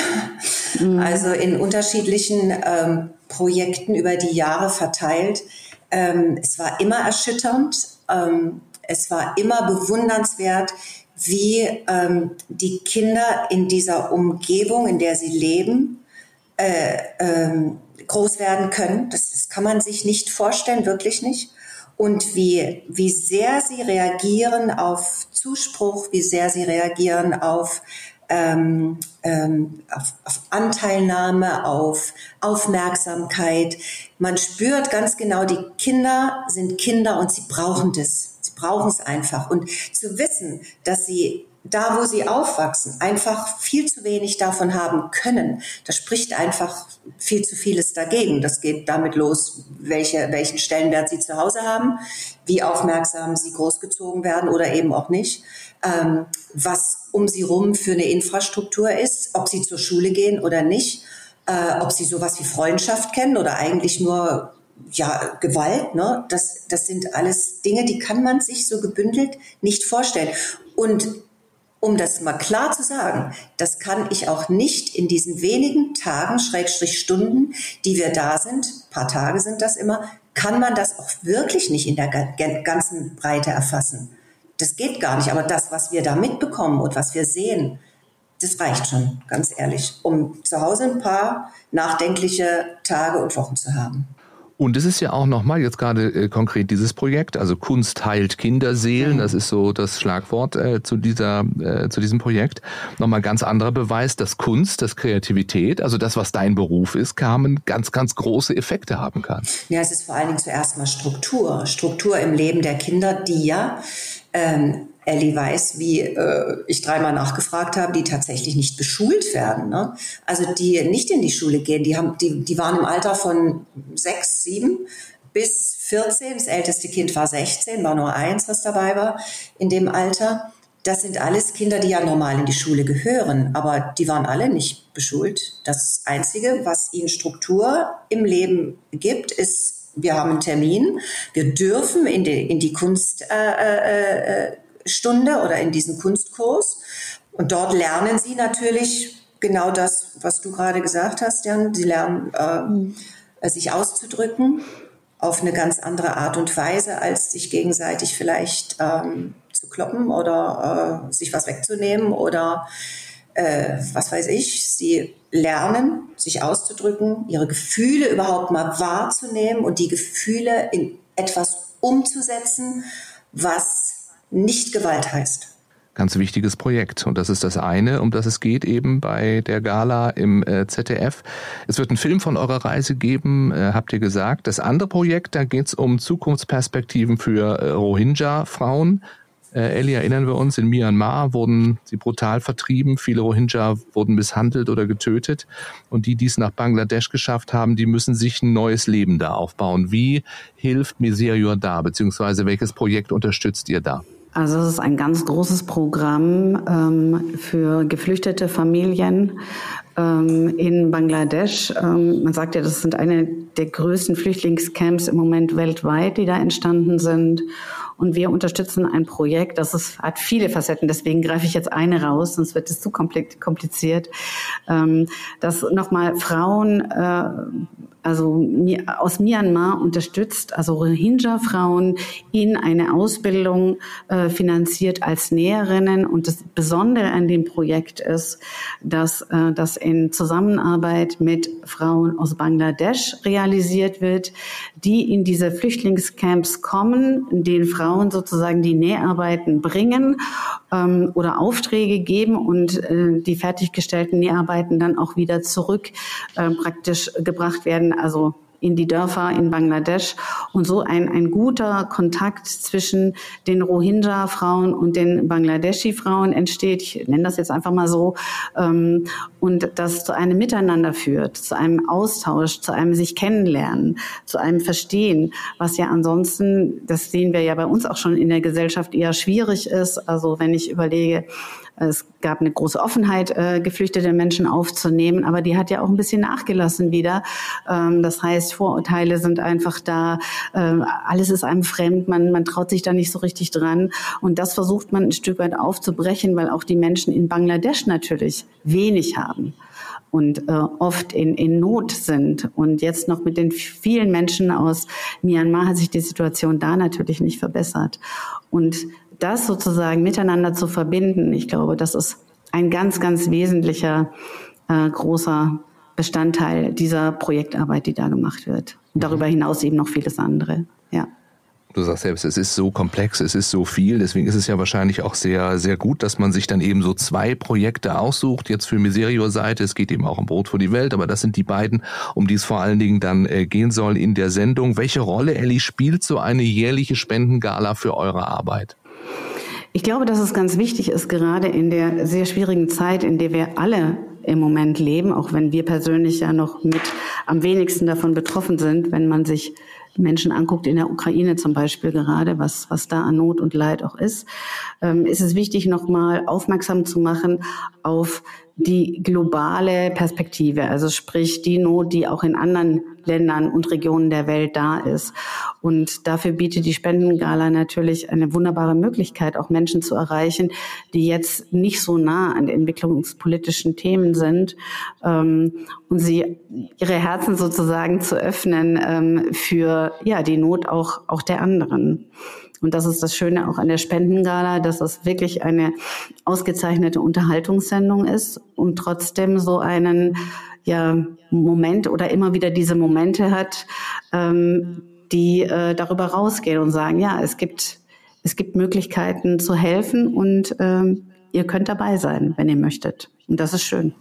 Mhm. Also in unterschiedlichen ähm, Projekten über die Jahre verteilt. Ähm, es war immer erschütternd. Ähm, es war immer bewundernswert, wie ähm, die Kinder in dieser Umgebung, in der sie leben, äh, ähm, groß werden können. Das, das kann man sich nicht vorstellen, wirklich nicht. Und wie, wie sehr sie reagieren auf Zuspruch, wie sehr sie reagieren auf ähm, ähm, auf, auf Anteilnahme, auf Aufmerksamkeit. Man spürt ganz genau, die Kinder sind Kinder und sie brauchen das. Sie brauchen es einfach. Und zu wissen, dass sie da, wo sie aufwachsen, einfach viel zu wenig davon haben können. Da spricht einfach viel zu vieles dagegen. Das geht damit los, welche, welchen Stellenwert sie zu Hause haben, wie aufmerksam sie großgezogen werden oder eben auch nicht, ähm, was um sie rum für eine Infrastruktur ist, ob sie zur Schule gehen oder nicht, äh, ob sie sowas wie Freundschaft kennen oder eigentlich nur ja, Gewalt, ne? Das, das sind alles Dinge, die kann man sich so gebündelt nicht vorstellen. Und um das mal klar zu sagen, das kann ich auch nicht in diesen wenigen Tagen, Schrägstrich Stunden, die wir da sind, paar Tage sind das immer, kann man das auch wirklich nicht in der ganzen Breite erfassen. Das geht gar nicht. Aber das, was wir da mitbekommen und was wir sehen, das reicht schon, ganz ehrlich, um zu Hause ein paar nachdenkliche Tage und Wochen zu haben.
Und es ist ja auch nochmal jetzt gerade äh, konkret dieses Projekt, also Kunst heilt Kinderseelen, das ist so das Schlagwort äh, zu dieser äh, zu diesem Projekt. Nochmal ganz anderer Beweis, dass Kunst, dass Kreativität, also das, was dein Beruf ist, Carmen, ganz, ganz große Effekte haben kann.
Ja, es ist vor allen Dingen zuerst mal Struktur, Struktur im Leben der Kinder, die ja ähm, Ellie weiß, wie äh, ich dreimal nachgefragt habe, die tatsächlich nicht beschult werden. Ne? Also die nicht in die Schule gehen, die, haben, die, die waren im Alter von sechs, sieben bis 14. Das älteste Kind war 16, war nur eins, was dabei war in dem Alter. Das sind alles Kinder, die ja normal in die Schule gehören, aber die waren alle nicht beschult. Das Einzige, was ihnen Struktur im Leben gibt, ist, wir haben einen Termin, wir dürfen in die, in die Kunst. Äh, äh, äh Stunde oder in diesen Kunstkurs. Und dort lernen sie natürlich genau das, was du gerade gesagt hast, Jan. Sie lernen, äh, sich auszudrücken auf eine ganz andere Art und Weise, als sich gegenseitig vielleicht ähm, zu kloppen oder äh, sich was wegzunehmen oder äh, was weiß ich. Sie lernen, sich auszudrücken, ihre Gefühle überhaupt mal wahrzunehmen und die Gefühle in etwas umzusetzen, was nicht Gewalt heißt.
Ganz wichtiges Projekt. Und das ist das eine, um das es geht eben bei der Gala im äh, ZDF. Es wird einen Film von eurer Reise geben, äh, habt ihr gesagt. Das andere Projekt, da geht es um Zukunftsperspektiven für äh, Rohingya-Frauen. Äh, Ellie, erinnern wir uns, in Myanmar wurden sie brutal vertrieben. Viele Rohingya wurden misshandelt oder getötet. Und die, die es nach Bangladesch geschafft haben, die müssen sich ein neues Leben da aufbauen. Wie hilft Miserior da? Beziehungsweise welches Projekt unterstützt ihr da?
Also es ist ein ganz großes Programm ähm, für geflüchtete Familien ähm, in Bangladesch. Ähm, man sagt ja, das sind eine der größten Flüchtlingscamps im Moment weltweit, die da entstanden sind. Und wir unterstützen ein Projekt, das ist, hat viele Facetten, deswegen greife ich jetzt eine raus, sonst wird es zu kompliziert, ähm, dass nochmal Frauen äh, also aus Myanmar unterstützt, also Rohingya-Frauen in eine Ausbildung äh, finanziert als Näherinnen. Und das Besondere an dem Projekt ist, dass äh, das in Zusammenarbeit mit Frauen aus Bangladesch realisiert wird, die in diese Flüchtlingscamps kommen, den Frauen sozusagen die Näharbeiten bringen ähm, oder Aufträge geben und äh, die fertiggestellten Näharbeiten dann auch wieder zurück äh, praktisch gebracht werden. Also in die Dörfer in Bangladesch und so ein, ein guter Kontakt zwischen den Rohingya-Frauen und den Bangladeschi-Frauen entsteht. Ich nenne das jetzt einfach mal so. Ähm, und das zu einem Miteinander führt, zu einem Austausch, zu einem sich kennenlernen, zu einem Verstehen, was ja ansonsten, das sehen wir ja bei uns auch schon in der Gesellschaft eher schwierig ist. Also wenn ich überlege, es gab eine große Offenheit, äh, geflüchtete Menschen aufzunehmen, aber die hat ja auch ein bisschen nachgelassen wieder. Ähm, das heißt, Vorurteile sind einfach da, äh, alles ist einem fremd, man, man traut sich da nicht so richtig dran. Und das versucht man ein Stück weit aufzubrechen, weil auch die Menschen in Bangladesch natürlich wenig haben und äh, oft in, in Not sind. Und jetzt noch mit den vielen Menschen aus Myanmar hat sich die Situation da natürlich nicht verbessert. Und das sozusagen miteinander zu verbinden, ich glaube, das ist ein ganz, ganz wesentlicher äh, großer Bestandteil dieser Projektarbeit, die da gemacht wird. Und darüber mhm. hinaus eben noch vieles andere. Ja.
Du sagst selbst, es ist so komplex, es ist so viel, deswegen ist es ja wahrscheinlich auch sehr, sehr gut, dass man sich dann eben so zwei Projekte aussucht. Jetzt für Miserio-Seite, es geht eben auch um Brot für die Welt, aber das sind die beiden, um die es vor allen Dingen dann äh, gehen soll in der Sendung. Welche Rolle, Elli, spielt so eine jährliche Spendengala für eure Arbeit?
Ich glaube, dass es ganz wichtig ist, gerade in der sehr schwierigen Zeit, in der wir alle im Moment leben, auch wenn wir persönlich ja noch mit am wenigsten davon betroffen sind, wenn man sich Menschen anguckt, in der Ukraine zum Beispiel gerade, was, was da an Not und Leid auch ist, ähm, ist es wichtig, nochmal aufmerksam zu machen auf die globale Perspektive, also sprich die Not, die auch in anderen Ländern und Regionen der Welt da ist. Und dafür bietet die Spendengala natürlich eine wunderbare Möglichkeit, auch Menschen zu erreichen, die jetzt nicht so nah an entwicklungspolitischen Themen sind ähm, und sie ihre Herzen sozusagen zu öffnen ähm, für ja die Not auch auch der anderen. Und das ist das Schöne auch an der Spendengala, dass es wirklich eine ausgezeichnete Unterhaltungssendung ist und trotzdem so einen ja, Moment oder immer wieder diese Momente hat, ähm, die äh, darüber rausgehen und sagen, ja, es gibt, es gibt Möglichkeiten zu helfen und ähm, ihr könnt dabei sein, wenn ihr möchtet. Und das ist schön.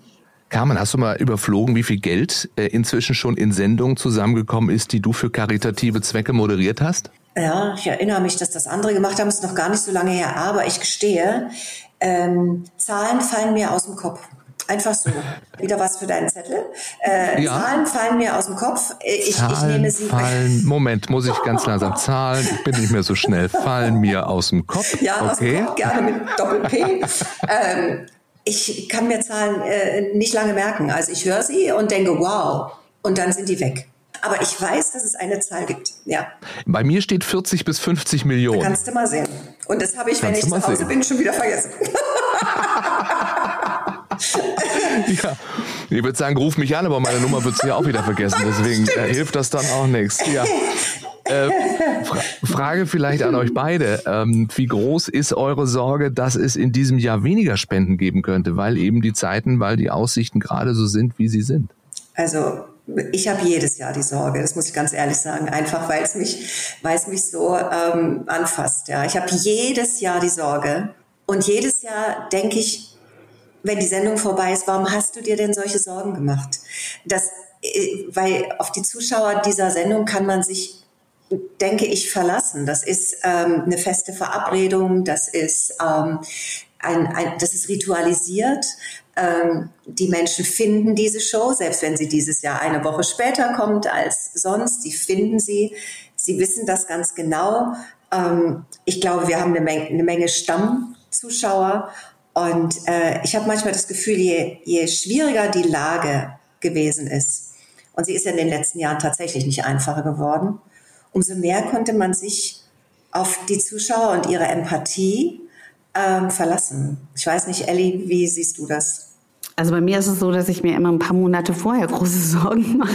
Carmen, hast du mal überflogen, wie viel Geld äh, inzwischen schon in Sendungen zusammengekommen ist, die du für karitative Zwecke moderiert hast?
Ja, ich erinnere mich, dass das andere gemacht haben, ist noch gar nicht so lange her, aber ich gestehe, ähm, Zahlen fallen mir aus dem Kopf. Einfach so. Wieder was für deinen Zettel. Äh, ja. Zahlen fallen mir aus dem Kopf. Ich,
Zahlen ich nehme sie. Fallen, Moment, muss ich ganz langsam. *laughs* Zahlen, ich bin nicht mehr so schnell. Fallen mir aus dem Kopf.
Ja, okay. Kopf, gerne mit Doppel-P. ähm, ich kann mir Zahlen äh, nicht lange merken. Also ich höre sie und denke, wow. Und dann sind die weg. Aber ich weiß, dass es eine Zahl gibt. Ja.
Bei mir steht 40 bis 50 Millionen. Da
kannst du mal sehen. Und das habe ich, kannst wenn ich zu Hause sehen. bin, schon wieder vergessen. *laughs*
ja, ich würde sagen, ruf mich an, aber meine Nummer wird sie ja auch wieder vergessen. Deswegen äh, hilft das dann auch nichts. Ja. *laughs* Äh, Fra Frage vielleicht an euch beide. Ähm, wie groß ist eure Sorge, dass es in diesem Jahr weniger Spenden geben könnte, weil eben die Zeiten, weil die Aussichten gerade so sind, wie sie sind?
Also ich habe jedes Jahr die Sorge, das muss ich ganz ehrlich sagen, einfach weil es mich, weil es mich so ähm, anfasst. Ja, ich habe jedes Jahr die Sorge und jedes Jahr denke ich, wenn die Sendung vorbei ist, warum hast du dir denn solche Sorgen gemacht? Das, äh, weil auf die Zuschauer dieser Sendung kann man sich, denke ich, verlassen. Das ist ähm, eine feste Verabredung, das ist, ähm, ein, ein, das ist ritualisiert. Ähm, die Menschen finden diese Show, selbst wenn sie dieses Jahr eine Woche später kommt als sonst. Sie finden sie. Sie wissen das ganz genau. Ähm, ich glaube, wir haben eine Menge, eine Menge Stammzuschauer und äh, ich habe manchmal das Gefühl, je, je schwieriger die Lage gewesen ist, und sie ist in den letzten Jahren tatsächlich nicht einfacher geworden, umso mehr konnte man sich auf die Zuschauer und ihre Empathie ähm, verlassen. Ich weiß nicht, Ellie, wie siehst du das?
Also bei mir ist es so, dass ich mir immer ein paar Monate vorher große *laughs* Sorgen mache.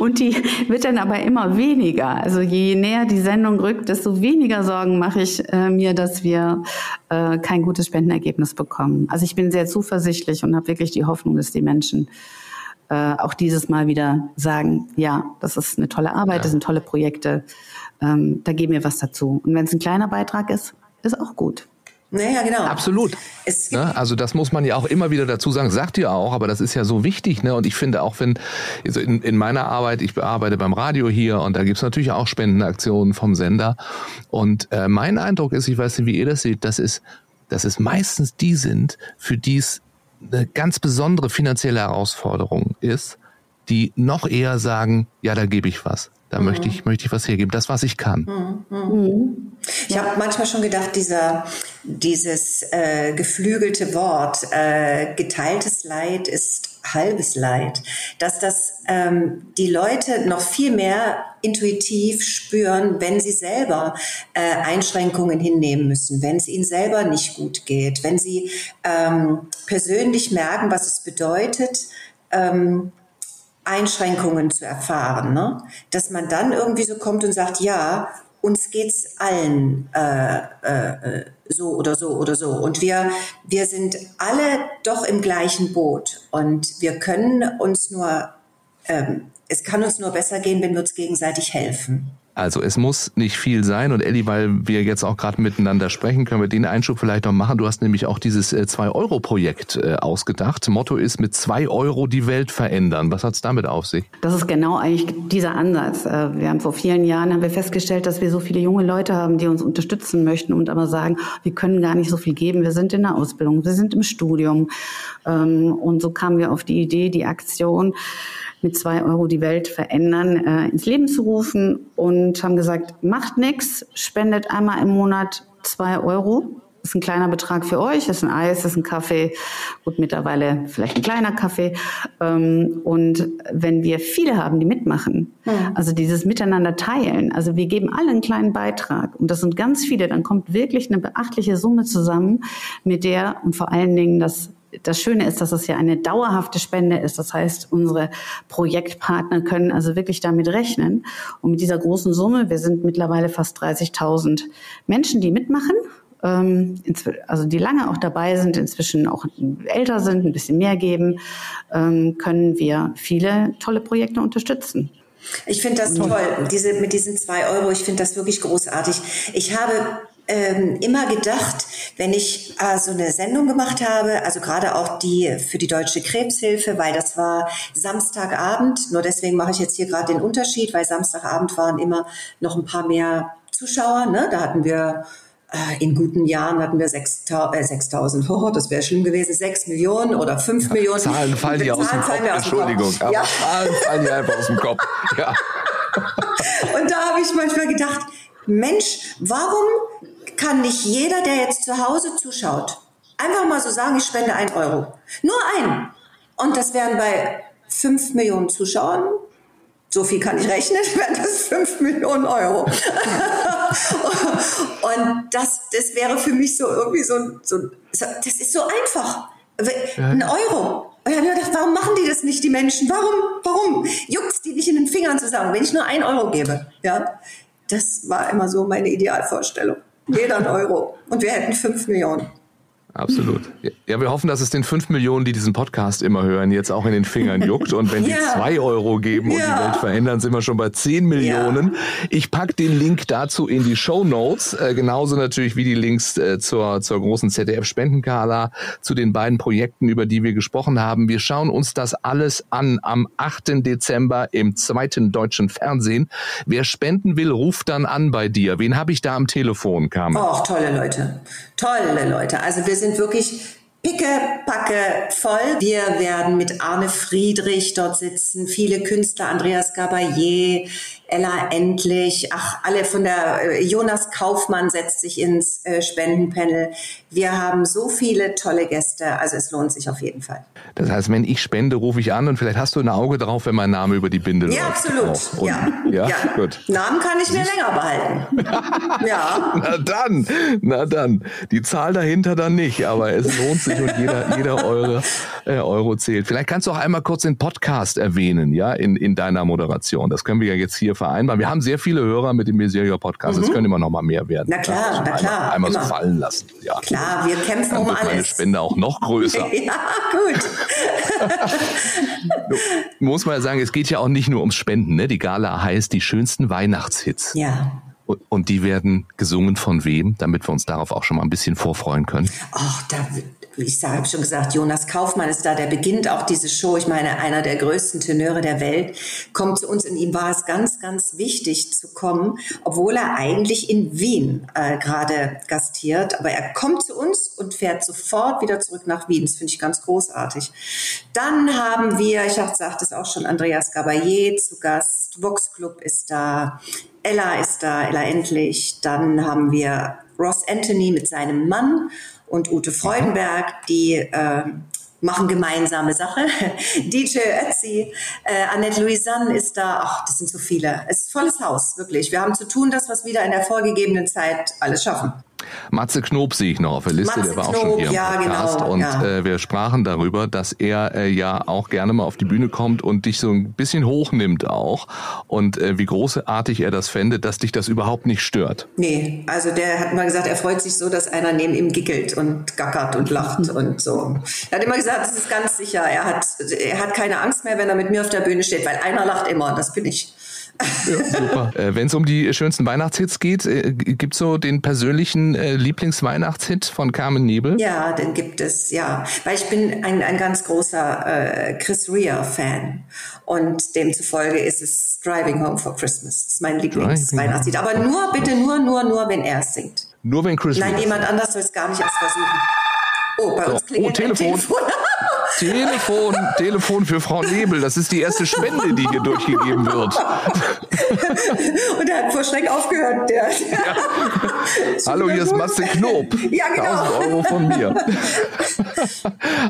und die wird dann aber immer weniger. Also je näher die Sendung rückt, desto weniger Sorgen mache ich äh, mir, dass wir äh, kein gutes Spendenergebnis bekommen. Also ich bin sehr zuversichtlich und habe wirklich die Hoffnung, dass die Menschen äh, auch dieses Mal wieder sagen, ja, das ist eine tolle Arbeit, ja. das sind tolle Projekte, ähm, da geben wir was dazu. Und wenn es ein kleiner Beitrag ist, ist auch gut.
Naja, genau.
Absolut. Ne? Also das muss man ja auch immer wieder dazu sagen, sagt ihr auch, aber das ist ja so wichtig. Ne? Und ich finde auch, wenn also in, in meiner Arbeit, ich arbeite beim Radio hier und da gibt's natürlich auch Spendenaktionen vom Sender. Und äh, mein Eindruck ist, ich weiß nicht, wie ihr das seht, dass es, dass es meistens die sind, für die es eine ganz besondere finanzielle Herausforderung ist, die noch eher sagen, ja, da gebe ich was. Da mhm. möchte ich möchte ich was hergeben, das was ich kann. Mhm.
mhm. Ich habe manchmal schon gedacht, dieser dieses äh, geflügelte Wort äh, geteiltes Leid ist halbes Leid, dass das ähm, die Leute noch viel mehr intuitiv spüren, wenn sie selber äh, Einschränkungen hinnehmen müssen, wenn es ihnen selber nicht gut geht, wenn sie ähm, persönlich merken, was es bedeutet. Ähm, Einschränkungen zu erfahren, ne? dass man dann irgendwie so kommt und sagt, ja, uns geht's allen äh, äh, so oder so oder so und wir wir sind alle doch im gleichen Boot und wir können uns nur ähm, es kann uns nur besser gehen, wenn wir uns gegenseitig helfen.
Also es muss nicht viel sein. Und Elli, weil wir jetzt auch gerade miteinander sprechen, können wir den Einschub vielleicht noch machen. Du hast nämlich auch dieses 2-Euro-Projekt äh, äh, ausgedacht. Motto ist mit 2 Euro die Welt verändern. Was hat es damit auf sich?
Das ist genau eigentlich dieser Ansatz. Äh, wir haben vor vielen Jahren haben wir festgestellt, dass wir so viele junge Leute haben, die uns unterstützen möchten und aber sagen, wir können gar nicht so viel geben. Wir sind in der Ausbildung, wir sind im Studium. Ähm, und so kamen wir auf die Idee, die Aktion mit zwei Euro die Welt verändern, äh, ins Leben zu rufen und haben gesagt, macht nichts, spendet einmal im Monat zwei Euro. Das ist ein kleiner Betrag für euch, das ist ein Eis, das ist ein Kaffee, gut, mittlerweile vielleicht ein kleiner Kaffee. Ähm, und wenn wir viele haben, die mitmachen, mhm. also dieses Miteinander teilen, also wir geben alle einen kleinen Beitrag und das sind ganz viele, dann kommt wirklich eine beachtliche Summe zusammen, mit der und vor allen Dingen das das Schöne ist, dass es ja eine dauerhafte Spende ist. Das heißt, unsere Projektpartner können also wirklich damit rechnen. Und mit dieser großen Summe, wir sind mittlerweile fast 30.000 Menschen, die mitmachen ähm, also die lange auch dabei sind, inzwischen auch älter sind, ein bisschen mehr geben, ähm, können wir viele tolle Projekte unterstützen.
Ich finde das toll, diese, mit diesen zwei Euro, ich finde das wirklich großartig. Ich habe ähm, immer gedacht, wenn ich äh, so eine Sendung gemacht habe, also gerade auch die für die Deutsche Krebshilfe, weil das war Samstagabend, nur deswegen mache ich jetzt hier gerade den Unterschied, weil Samstagabend waren immer noch ein paar mehr Zuschauer, ne? da hatten wir äh, in guten Jahren hatten wir 6.000, äh, oh, das wäre schlimm gewesen, 6 Millionen oder 5 ja, Millionen.
Zahlen fallen dir aus, dem Kopf, Entschuldigung, aber ja. Zahlen fallen dir einfach aus dem Kopf. Ja. *laughs*
Und da habe ich manchmal gedacht, Mensch, warum kann nicht jeder, der jetzt zu Hause zuschaut, einfach mal so sagen, ich spende ein Euro. Nur ein. Und das wären bei 5 Millionen Zuschauern so viel kann ich rechnen, *laughs* wären das 5 Millionen Euro. *laughs* und das, das wäre für mich so irgendwie so, so, das ist so einfach. Ein Euro. Und ich habe mir gedacht, warum machen die das nicht, die Menschen? Warum, warum juckt die nicht in den Fingern zu sagen, wenn ich nur ein Euro gebe? Ja, das war immer so meine Idealvorstellung. Jeder ein Euro. Und wir hätten 5 Millionen.
Absolut. Ja, wir hoffen, dass es den fünf Millionen, die diesen Podcast immer hören, jetzt auch in den Fingern *laughs* juckt. Und wenn ja. die zwei Euro geben und ja. die Welt verändern, sind wir schon bei zehn Millionen. Ja. Ich pack den Link dazu in die Show Notes. Äh, genauso natürlich wie die Links äh, zur, zur großen ZDF-Spendenkala, zu den beiden Projekten, über die wir gesprochen haben. Wir schauen uns das alles an am 8. Dezember im zweiten deutschen Fernsehen. Wer spenden will, ruft dann an bei dir. Wen habe ich da am Telefon, Carmen?
Oh, tolle Leute. Tolle Leute. Also wir sind wirklich Picke, packe voll. Wir werden mit Arne Friedrich dort sitzen, viele Künstler, Andreas Gabayé, Ella Endlich, ach, alle von der, äh, Jonas Kaufmann setzt sich ins äh, Spendenpanel. Wir haben so viele tolle Gäste, also es lohnt sich auf jeden Fall.
Das heißt, wenn ich spende, rufe ich an und vielleicht hast du ein Auge drauf, wenn mein Name über die Binde
läuft. Ja, absolut. Und, ja. ja. ja, gut. Namen kann ich mir länger behalten. *laughs*
ja. Na dann, na dann. Die Zahl dahinter dann nicht, aber es lohnt sich und jeder, jeder Euro, äh, Euro zählt. Vielleicht kannst du auch einmal kurz den Podcast erwähnen, ja, in, in deiner Moderation. Das können wir ja jetzt hier vereinbaren. Wir haben sehr viele Hörer mit dem Miseria Podcast. Es mhm. können immer noch mal mehr werden.
Na klar, na klar.
Einmal, einmal so fallen lassen.
Ja. Klar, wir kämpfen Dann um alles.
Meine Spende auch noch größer. *laughs*
ja, gut. *laughs*
Muss man ja sagen, es geht ja auch nicht nur ums Spenden. Ne? Die Gala heißt die schönsten Weihnachtshits.
Ja.
Und die werden gesungen von wem, damit wir uns darauf auch schon mal ein bisschen vorfreuen können?
Ach, da, ich habe schon gesagt, Jonas Kaufmann ist da, der beginnt auch diese Show. Ich meine, einer der größten Tenöre der Welt kommt zu uns und ihm war es ganz, ganz wichtig zu kommen, obwohl er eigentlich in Wien äh, gerade gastiert. Aber er kommt zu uns und fährt sofort wieder zurück nach Wien. Das finde ich ganz großartig. Dann haben wir, ich habe gesagt, es auch schon Andreas Gabayé zu Gast. Vox Club ist da. Ella ist da, Ella endlich. Dann haben wir Ross Anthony mit seinem Mann und Ute Freudenberg, die äh, machen gemeinsame Sache. *laughs* DJ Ötzi, äh, Annette Louisanne ist da. Ach, das sind so viele. Es ist volles Haus, wirklich. Wir haben zu tun, dass wir es wieder in der vorgegebenen Zeit alles schaffen.
Matze Knob sehe ich noch auf der Liste, Matze der war Knob, auch schon hier im ja, Podcast. Genau, und ja. äh, wir sprachen darüber, dass er äh, ja auch gerne mal auf die Bühne kommt und dich so ein bisschen hochnimmt auch. Und äh, wie großartig er das fände, dass dich das überhaupt nicht stört.
Nee, also der hat mal gesagt, er freut sich so, dass einer neben ihm gickelt und gackert und lacht *laughs* und so. Er hat immer gesagt, das ist ganz sicher. Er hat, er hat keine Angst mehr, wenn er mit mir auf der Bühne steht, weil einer lacht immer und das bin ich.
Ja, super. äh, Wenn es um die schönsten Weihnachtshits geht, äh, gibt es so den persönlichen äh, Lieblingsweihnachtshit von Carmen Nebel?
Ja, den gibt es, ja. Weil ich bin ein, ein ganz großer äh, Chris Rea-Fan. Und demzufolge ist es Driving Home for Christmas. Das ist mein Lieblingsweihnachtslied. Aber nur, bitte nur, nur, nur, wenn er es singt.
Nur wenn Chris
Nein, jemand anders soll es gar nicht erst versuchen. Oh, bei so. uns klingelt oh,
Telefon. Telefon. Telefon, Telefon für Frau Nebel. Das ist die erste Spende, die hier durchgegeben wird. *laughs*
Und er hat vor Schreck aufgehört. Der, ja. *laughs*
Hallo, hier ist Matze Knob.
Ja, genau.
1000 Euro von mir. *laughs*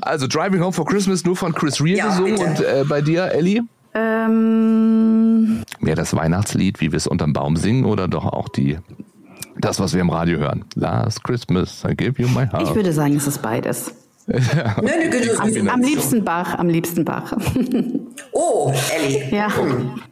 Also Driving Home for Christmas nur von Chris Rea ja, gesungen. Bitte. Und äh, bei dir, Ellie? Ähm. Mehr das Weihnachtslied, wie wir es unterm Baum singen, oder doch auch die das, was wir im Radio hören. Last Christmas, I give you my heart.
Ich würde sagen, es ist beides. Ja. Nein, am, am liebsten Bach, am liebsten Bach. *laughs*
Oh, Ellie.
Ja.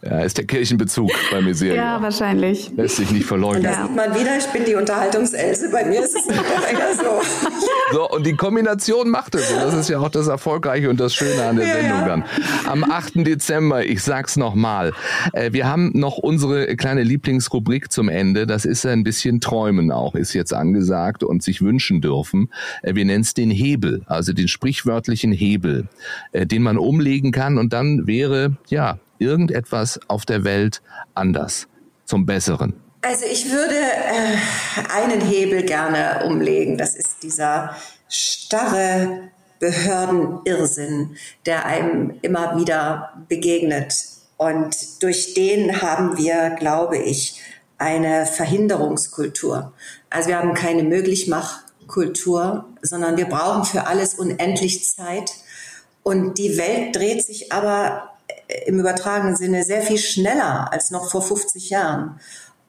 ja. Ist der Kirchenbezug bei mir sehr.
Ja, wahrscheinlich.
Lässt sich nicht verleugnen.
Und da sieht man wieder, ich bin die Unterhaltungselse. Bei mir ist es immer so. *laughs*
So, und die Kombination macht es. Und das ist ja auch das Erfolgreiche und das Schöne an der ja, Sendung dann. Am 8. Dezember, ich sag's nochmal, äh, wir haben noch unsere kleine Lieblingsrubrik zum Ende. Das ist ein bisschen Träumen auch, ist jetzt angesagt und sich wünschen dürfen. Äh, wir nennen es den Hebel, also den sprichwörtlichen Hebel, äh, den man umlegen kann und dann wäre ja irgendetwas auf der Welt anders zum Besseren?
Also ich würde äh, einen Hebel gerne umlegen. Das ist dieser starre Behördenirrsinn, der einem immer wieder begegnet. Und durch den haben wir, glaube ich, eine Verhinderungskultur. Also wir haben keine Möglichmachkultur, sondern wir brauchen für alles unendlich Zeit. Und die Welt dreht sich aber äh, im übertragenen Sinne sehr viel schneller als noch vor 50 Jahren.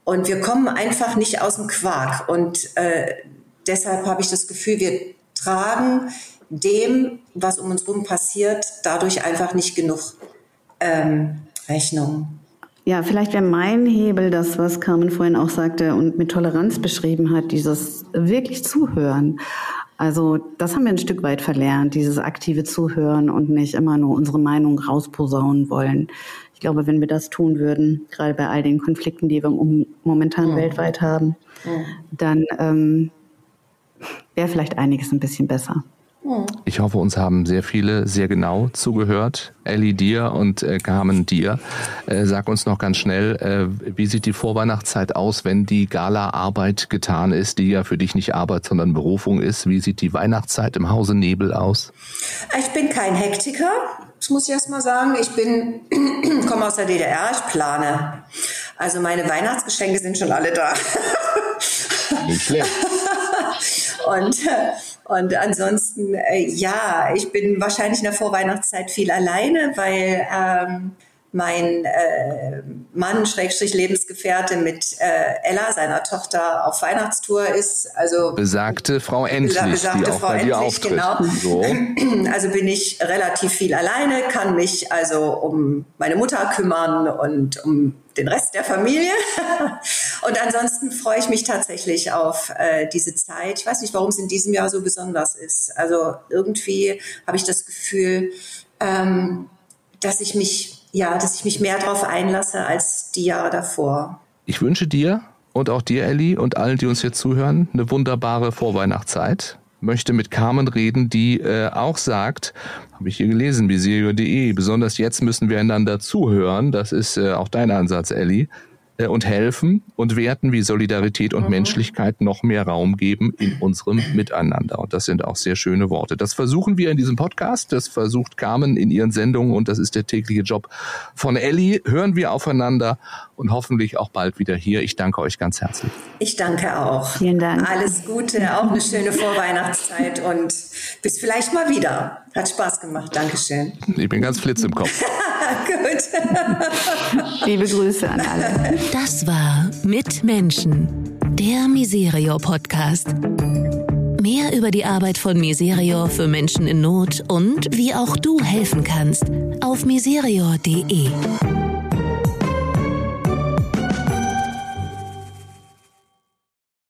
Und wir kommen einfach nicht aus dem Quark. Und äh, deshalb habe ich das Gefühl, wir tragen dem, was um uns herum passiert, dadurch einfach nicht genug ähm, Rechnung.
Ja, vielleicht wäre mein Hebel das, was Carmen vorhin auch sagte und mit Toleranz beschrieben hat, dieses wirklich Zuhören. Also das haben wir ein Stück weit verlernt, dieses aktive Zuhören und nicht immer nur unsere Meinung rausposaunen wollen. Ich glaube, wenn wir das tun würden, gerade bei all den Konflikten, die wir momentan ja. weltweit haben, ja. dann ähm, wäre vielleicht einiges ein bisschen besser.
Ich hoffe, uns haben sehr viele sehr genau zugehört. Ellie dir und äh, Carmen dir. Äh, sag uns noch ganz schnell, äh, wie sieht die Vorweihnachtszeit aus, wenn die Gala-Arbeit getan ist, die ja für dich nicht Arbeit, sondern Berufung ist? Wie sieht die Weihnachtszeit im Hause Nebel aus?
Ich bin kein Hektiker, das muss ich erst mal sagen. Ich bin, *clears throat* komme aus der DDR, ich plane. Also meine Weihnachtsgeschenke sind schon alle da.
Nicht schlecht. *laughs*
und und ansonsten, äh, ja, ich bin wahrscheinlich in der Vorweihnachtszeit viel alleine, weil ähm, mein äh, Mann, Schrägstrich Lebensgefährte mit äh, Ella, seiner Tochter, auf Weihnachtstour ist. Also
besagte Frau Endlich, besagte die auch Frau bei dir Endlich, auftritt. Genau. So. *clears throat*
Also bin ich relativ viel alleine, kann mich also um meine Mutter kümmern und um den Rest der Familie. *laughs* und ansonsten freue ich mich tatsächlich auf äh, diese Zeit. Ich weiß nicht, warum es in diesem Jahr so besonders ist. Also irgendwie habe ich das Gefühl, ähm, dass ich mich ja, dass ich mich mehr darauf einlasse als die Jahre davor.
Ich wünsche dir und auch dir, Elli, und allen, die uns hier zuhören, eine wunderbare Vorweihnachtszeit. Möchte mit Carmen reden, die äh, auch sagt, habe ich hier gelesen, visirio.de, besonders jetzt müssen wir einander zuhören. Das ist äh, auch dein Ansatz, Elli. Äh, und helfen und Werten wie Solidarität und mhm. Menschlichkeit noch mehr Raum geben in unserem Miteinander. Und das sind auch sehr schöne Worte. Das versuchen wir in diesem Podcast, das versucht Carmen in ihren Sendungen und das ist der tägliche Job von Ellie. Hören wir aufeinander und hoffentlich auch bald wieder hier. Ich danke euch ganz herzlich.
Ich danke auch.
Vielen Dank.
Alles Gute, auch eine schöne Vorweihnachtszeit und bis vielleicht mal wieder. Hat Spaß gemacht. Dankeschön.
Ich bin ganz flitz im Kopf. *laughs*
Gut. *laughs*
Liebe Grüße an alle.
Das war Mit Menschen, der Miserio Podcast. Mehr über die Arbeit von Miserio für Menschen in Not und wie auch du helfen kannst auf miserio.de.